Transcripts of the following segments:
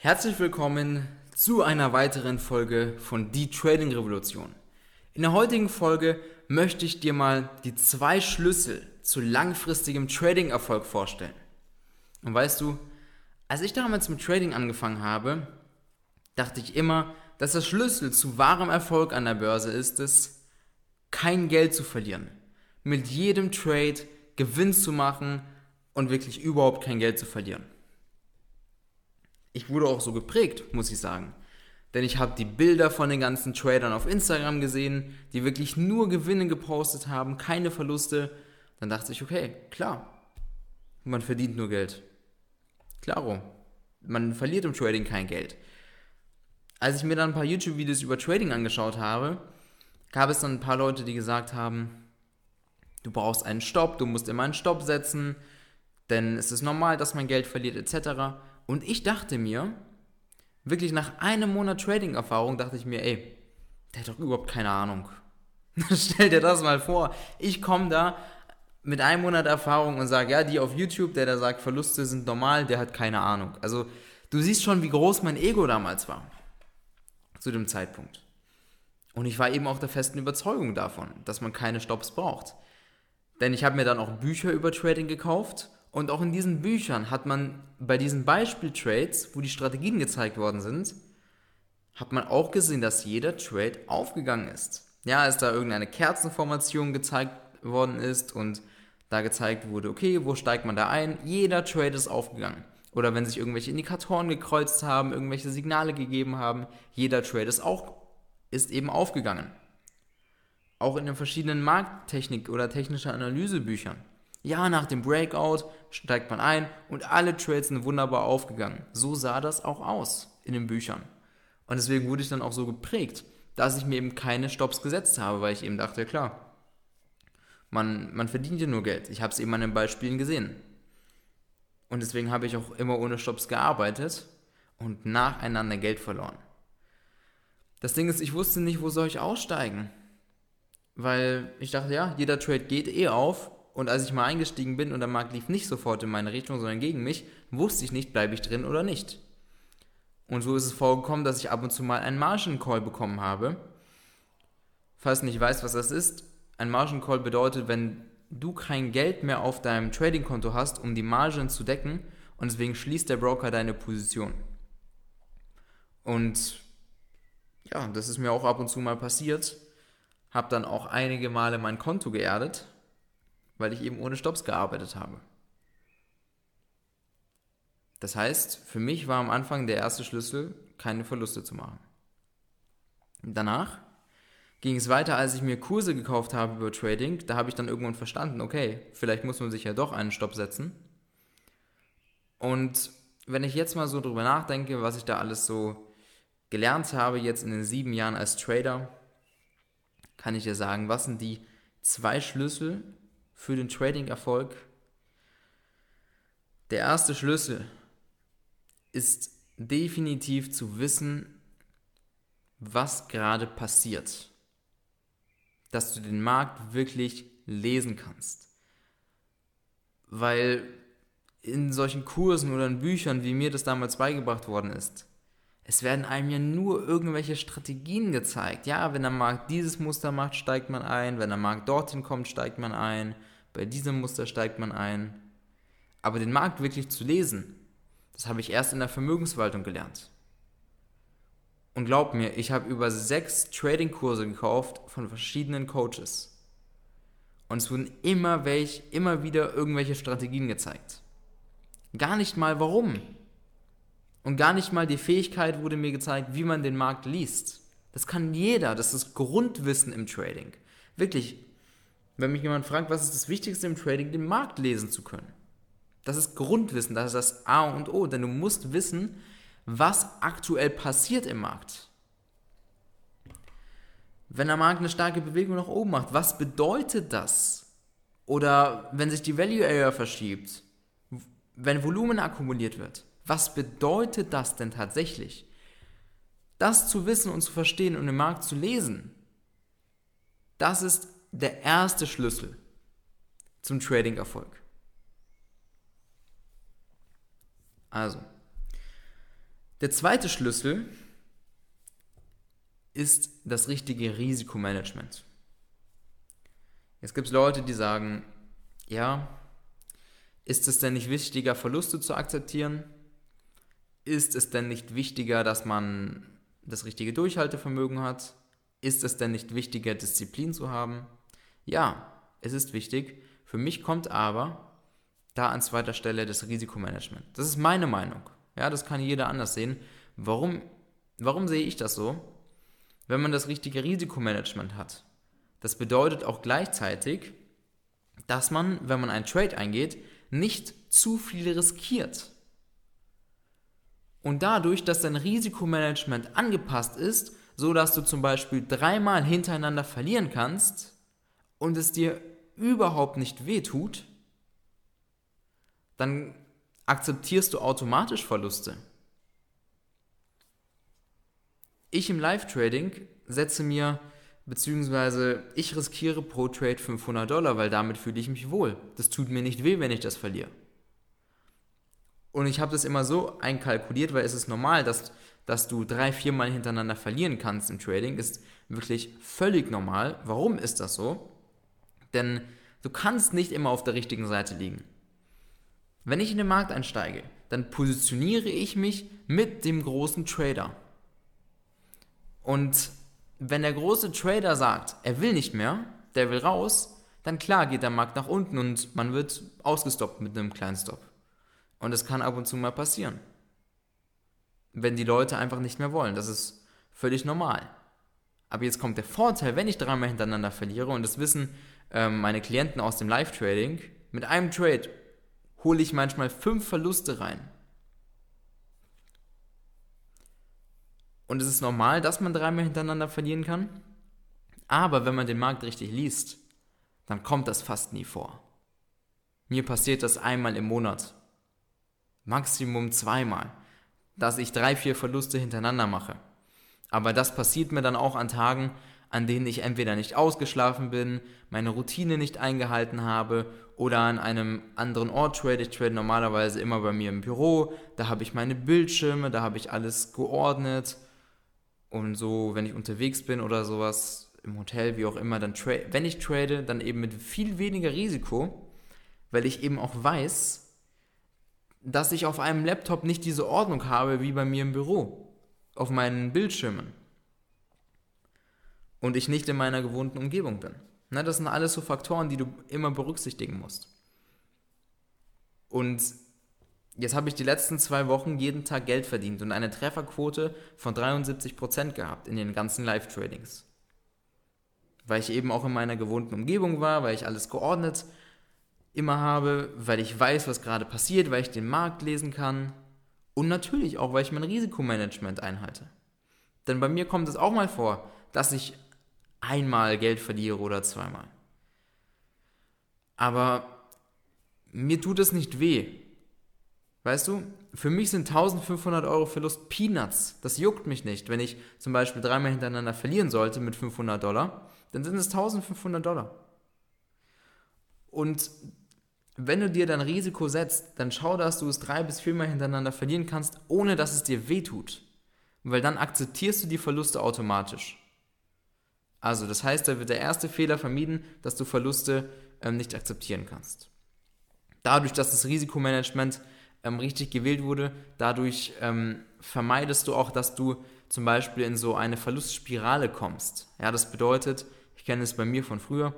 Herzlich willkommen zu einer weiteren Folge von Die Trading Revolution. In der heutigen Folge möchte ich dir mal die zwei Schlüssel zu langfristigem Trading-Erfolg vorstellen. Und weißt du, als ich damals mit Trading angefangen habe, dachte ich immer, dass der Schlüssel zu wahrem Erfolg an der Börse ist es, kein Geld zu verlieren. Mit jedem Trade Gewinn zu machen und wirklich überhaupt kein Geld zu verlieren ich wurde auch so geprägt, muss ich sagen. Denn ich habe die Bilder von den ganzen Tradern auf Instagram gesehen, die wirklich nur Gewinne gepostet haben, keine Verluste. Dann dachte ich, okay, klar, man verdient nur Geld. Klaro, man verliert im Trading kein Geld. Als ich mir dann ein paar YouTube-Videos über Trading angeschaut habe, gab es dann ein paar Leute, die gesagt haben, du brauchst einen Stopp, du musst immer einen Stopp setzen, denn es ist normal, dass man Geld verliert etc. Und ich dachte mir, wirklich nach einem Monat Trading-Erfahrung, dachte ich mir, ey, der hat doch überhaupt keine Ahnung. Stell dir das mal vor. Ich komme da mit einem Monat Erfahrung und sage, ja, die auf YouTube, der da sagt, Verluste sind normal, der hat keine Ahnung. Also du siehst schon, wie groß mein Ego damals war. Zu dem Zeitpunkt. Und ich war eben auch der festen Überzeugung davon, dass man keine Stops braucht. Denn ich habe mir dann auch Bücher über Trading gekauft und auch in diesen Büchern hat man bei diesen Beispieltrades, wo die Strategien gezeigt worden sind, hat man auch gesehen, dass jeder Trade aufgegangen ist. Ja, als da irgendeine Kerzenformation gezeigt worden ist und da gezeigt wurde, okay, wo steigt man da ein? Jeder Trade ist aufgegangen. Oder wenn sich irgendwelche Indikatoren gekreuzt haben, irgendwelche Signale gegeben haben, jeder Trade ist auch ist eben aufgegangen. Auch in den verschiedenen Markttechnik- oder technische Analysebüchern. Ja, nach dem Breakout steigt man ein und alle Trades sind wunderbar aufgegangen. So sah das auch aus in den Büchern. Und deswegen wurde ich dann auch so geprägt, dass ich mir eben keine Stops gesetzt habe, weil ich eben dachte, klar, man, man verdient ja nur Geld. Ich habe es eben an den Beispielen gesehen. Und deswegen habe ich auch immer ohne Stops gearbeitet und nacheinander Geld verloren. Das Ding ist, ich wusste nicht, wo soll ich aussteigen. Weil ich dachte, ja, jeder Trade geht eh auf und als ich mal eingestiegen bin und der Markt lief nicht sofort in meine Richtung, sondern gegen mich, wusste ich nicht, bleibe ich drin oder nicht. Und so ist es vorgekommen, dass ich ab und zu mal einen Margin Call bekommen habe. Falls du nicht weißt, was das ist, ein Margin Call bedeutet, wenn du kein Geld mehr auf deinem Trading-Konto hast, um die Margen zu decken und deswegen schließt der Broker deine Position. Und ja, das ist mir auch ab und zu mal passiert. Habe dann auch einige Male mein Konto geerdet weil ich eben ohne Stops gearbeitet habe. Das heißt, für mich war am Anfang der erste Schlüssel, keine Verluste zu machen. Danach ging es weiter, als ich mir Kurse gekauft habe über Trading. Da habe ich dann irgendwann verstanden, okay, vielleicht muss man sich ja doch einen Stopp setzen. Und wenn ich jetzt mal so drüber nachdenke, was ich da alles so gelernt habe, jetzt in den sieben Jahren als Trader, kann ich dir sagen, was sind die zwei Schlüssel, für den Trading-Erfolg. Der erste Schlüssel ist definitiv zu wissen, was gerade passiert. Dass du den Markt wirklich lesen kannst. Weil in solchen Kursen oder in Büchern, wie mir das damals beigebracht worden ist, es werden einem ja nur irgendwelche Strategien gezeigt. Ja, wenn der Markt dieses Muster macht, steigt man ein. Wenn der Markt dorthin kommt, steigt man ein. Bei diesem Muster steigt man ein. Aber den Markt wirklich zu lesen, das habe ich erst in der Vermögensverwaltung gelernt. Und glaub mir, ich habe über sechs Trading-Kurse gekauft von verschiedenen Coaches. Und es wurden immer, welch, immer wieder irgendwelche Strategien gezeigt. Gar nicht mal warum. Und gar nicht mal die Fähigkeit wurde mir gezeigt, wie man den Markt liest. Das kann jeder, das ist Grundwissen im Trading. Wirklich, wenn mich jemand fragt, was ist das Wichtigste im Trading, den Markt lesen zu können. Das ist Grundwissen, das ist das A und O, denn du musst wissen, was aktuell passiert im Markt. Wenn der Markt eine starke Bewegung nach oben macht, was bedeutet das? Oder wenn sich die Value Area verschiebt, wenn Volumen akkumuliert wird, was bedeutet das denn tatsächlich? Das zu wissen und zu verstehen und im Markt zu lesen, das ist der erste Schlüssel zum Trading-Erfolg. Also, Der zweite Schlüssel ist das richtige Risikomanagement. Jetzt gibt es Leute, die sagen, ja, ist es denn nicht wichtiger, Verluste zu akzeptieren? Ist es denn nicht wichtiger, dass man das richtige Durchhaltevermögen hat? Ist es denn nicht wichtiger, Disziplin zu haben? Ja, es ist wichtig. Für mich kommt aber da an zweiter Stelle das Risikomanagement. Das ist meine Meinung. Ja, das kann jeder anders sehen. Warum, warum sehe ich das so? Wenn man das richtige Risikomanagement hat, das bedeutet auch gleichzeitig, dass man, wenn man einen Trade eingeht, nicht zu viel riskiert. Und dadurch, dass dein Risikomanagement angepasst ist, so dass du zum Beispiel dreimal hintereinander verlieren kannst und es dir überhaupt nicht wehtut, dann akzeptierst du automatisch Verluste. Ich im Live-Trading setze mir, beziehungsweise ich riskiere pro Trade 500 Dollar, weil damit fühle ich mich wohl. Das tut mir nicht weh, wenn ich das verliere. Und ich habe das immer so einkalkuliert, weil es ist normal, dass, dass du drei, viermal hintereinander verlieren kannst im Trading. Ist wirklich völlig normal. Warum ist das so? Denn du kannst nicht immer auf der richtigen Seite liegen. Wenn ich in den Markt einsteige, dann positioniere ich mich mit dem großen Trader. Und wenn der große Trader sagt, er will nicht mehr, der will raus, dann klar geht der Markt nach unten und man wird ausgestoppt mit einem kleinen Stop. Und es kann ab und zu mal passieren. Wenn die Leute einfach nicht mehr wollen. Das ist völlig normal. Aber jetzt kommt der Vorteil, wenn ich dreimal hintereinander verliere, und das wissen ähm, meine Klienten aus dem Live-Trading, mit einem Trade hole ich manchmal fünf Verluste rein. Und es ist normal, dass man dreimal hintereinander verlieren kann. Aber wenn man den Markt richtig liest, dann kommt das fast nie vor. Mir passiert das einmal im Monat maximum zweimal, dass ich drei, vier Verluste hintereinander mache. Aber das passiert mir dann auch an Tagen, an denen ich entweder nicht ausgeschlafen bin, meine Routine nicht eingehalten habe oder an einem anderen Ort trade. Ich trade normalerweise immer bei mir im Büro, da habe ich meine Bildschirme, da habe ich alles geordnet und so, wenn ich unterwegs bin oder sowas im Hotel, wie auch immer, dann wenn ich trade, dann eben mit viel weniger Risiko, weil ich eben auch weiß, dass ich auf einem Laptop nicht diese Ordnung habe wie bei mir im Büro, auf meinen Bildschirmen. Und ich nicht in meiner gewohnten Umgebung bin. Na, das sind alles so Faktoren, die du immer berücksichtigen musst. Und jetzt habe ich die letzten zwei Wochen jeden Tag Geld verdient und eine Trefferquote von 73% gehabt in den ganzen Live-Tradings. Weil ich eben auch in meiner gewohnten Umgebung war, weil ich alles geordnet immer habe, weil ich weiß, was gerade passiert, weil ich den Markt lesen kann und natürlich auch, weil ich mein Risikomanagement einhalte. Denn bei mir kommt es auch mal vor, dass ich einmal Geld verliere oder zweimal. Aber mir tut es nicht weh. Weißt du, für mich sind 1500 Euro Verlust Peanuts. Das juckt mich nicht. Wenn ich zum Beispiel dreimal hintereinander verlieren sollte mit 500 Dollar, dann sind es 1500 Dollar. Und wenn du dir dein Risiko setzt, dann schau, dass du es drei bis viermal hintereinander verlieren kannst, ohne dass es dir wehtut. Weil dann akzeptierst du die Verluste automatisch. Also, das heißt, da wird der erste Fehler vermieden, dass du Verluste ähm, nicht akzeptieren kannst. Dadurch, dass das Risikomanagement ähm, richtig gewählt wurde, dadurch ähm, vermeidest du auch, dass du zum Beispiel in so eine Verlustspirale kommst. Ja, das bedeutet, ich kenne es bei mir von früher,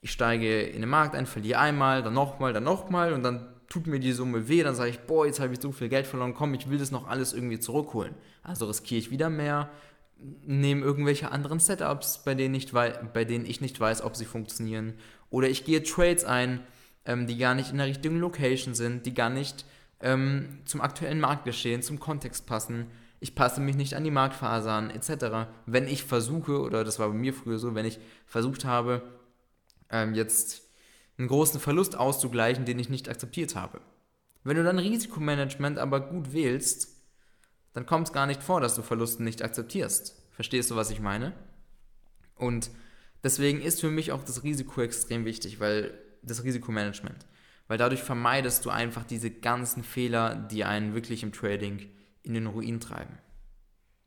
ich steige in den Markt ein, verliere einmal, dann nochmal, dann nochmal und dann tut mir die Summe weh, dann sage ich, boah, jetzt habe ich so viel Geld verloren, komm, ich will das noch alles irgendwie zurückholen. Also riskiere ich wieder mehr, nehme irgendwelche anderen Setups, bei denen, ich bei denen ich nicht weiß, ob sie funktionieren. Oder ich gehe Trades ein, ähm, die gar nicht in der richtigen Location sind, die gar nicht ähm, zum aktuellen Marktgeschehen, zum Kontext passen. Ich passe mich nicht an die Marktphase an, etc. Wenn ich versuche, oder das war bei mir früher so, wenn ich versucht habe, ähm, jetzt einen großen Verlust auszugleichen, den ich nicht akzeptiert habe. Wenn du dein Risikomanagement aber gut wählst, dann kommt es gar nicht vor, dass du Verluste nicht akzeptierst. Verstehst du, was ich meine? Und deswegen ist für mich auch das Risiko extrem wichtig, weil das Risikomanagement, weil dadurch vermeidest du einfach diese ganzen Fehler, die einen wirklich im Trading in den Ruin treiben.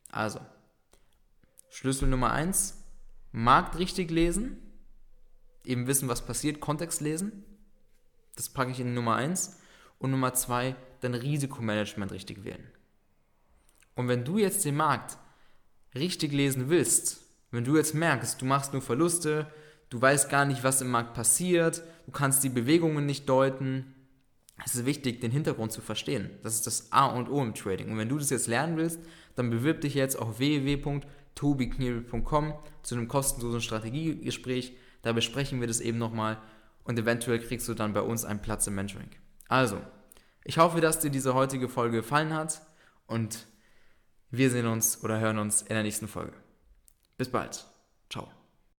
Also, Schlüssel Nummer eins: Markt richtig lesen, eben wissen, was passiert, Kontext lesen. Das packe ich in Nummer eins. Und Nummer zwei, dein Risikomanagement richtig wählen. Und wenn du jetzt den Markt richtig lesen willst, wenn du jetzt merkst, du machst nur Verluste, du weißt gar nicht, was im Markt passiert, du kannst die Bewegungen nicht deuten, es ist wichtig, den Hintergrund zu verstehen. Das ist das A und O im Trading. Und wenn du das jetzt lernen willst, dann bewirb dich jetzt auf www.tobiknebel.com zu einem kostenlosen Strategiegespräch. Da besprechen wir das eben nochmal und eventuell kriegst du dann bei uns einen Platz im Mentoring. Also, ich hoffe, dass dir diese heutige Folge gefallen hat und wir sehen uns oder hören uns in der nächsten Folge. Bis bald. Ciao.